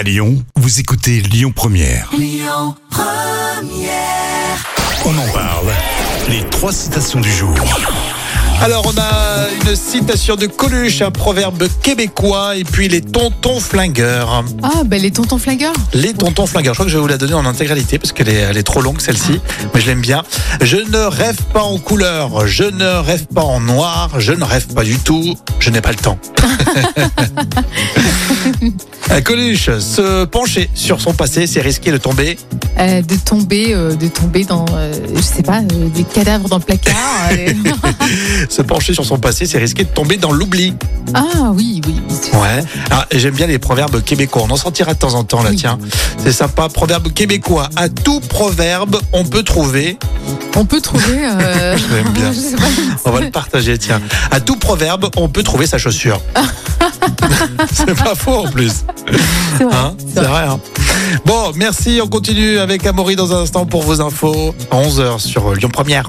À Lyon, vous écoutez Lyon Première. On en parle. Les trois citations du jour. Alors, on a une citation de Coluche, un proverbe québécois, et puis les tontons flingueurs. Ah, ben les tontons flingueurs. Les tontons flingueurs. Je crois que je vais vous la donner en intégralité parce qu'elle est, elle est trop longue celle-ci, mais je l'aime bien. Je ne rêve pas en couleur, je ne rêve pas en noir, je ne rêve pas du tout, je n'ai pas le temps. Euh, Coluche, se pencher sur son passé, c'est risquer de tomber. Euh, de tomber, euh, de tomber dans, euh, je sais pas, euh, des cadavres dans le placard. Se pencher sur son passé, c'est risquer de tomber dans l'oubli. ah oui, oui. Ouais. Ah, J'aime bien les proverbes québécois. On en sortira de temps en temps là, Oui. tiens. C'est sympa. Proverbe québécois. À tout proverbe, on peut trouver. On peut trouver. euh, J'aime bien. je sais pas. On va le partager, tiens. À tout proverbe, on peut trouver sa chaussure. C'est pas faux en plus. C'est vrai. Hein C'est vrai. hein. bon, merci. On continue avec Amaury dans un instant pour vos infos. À 11h sur Lyon Première.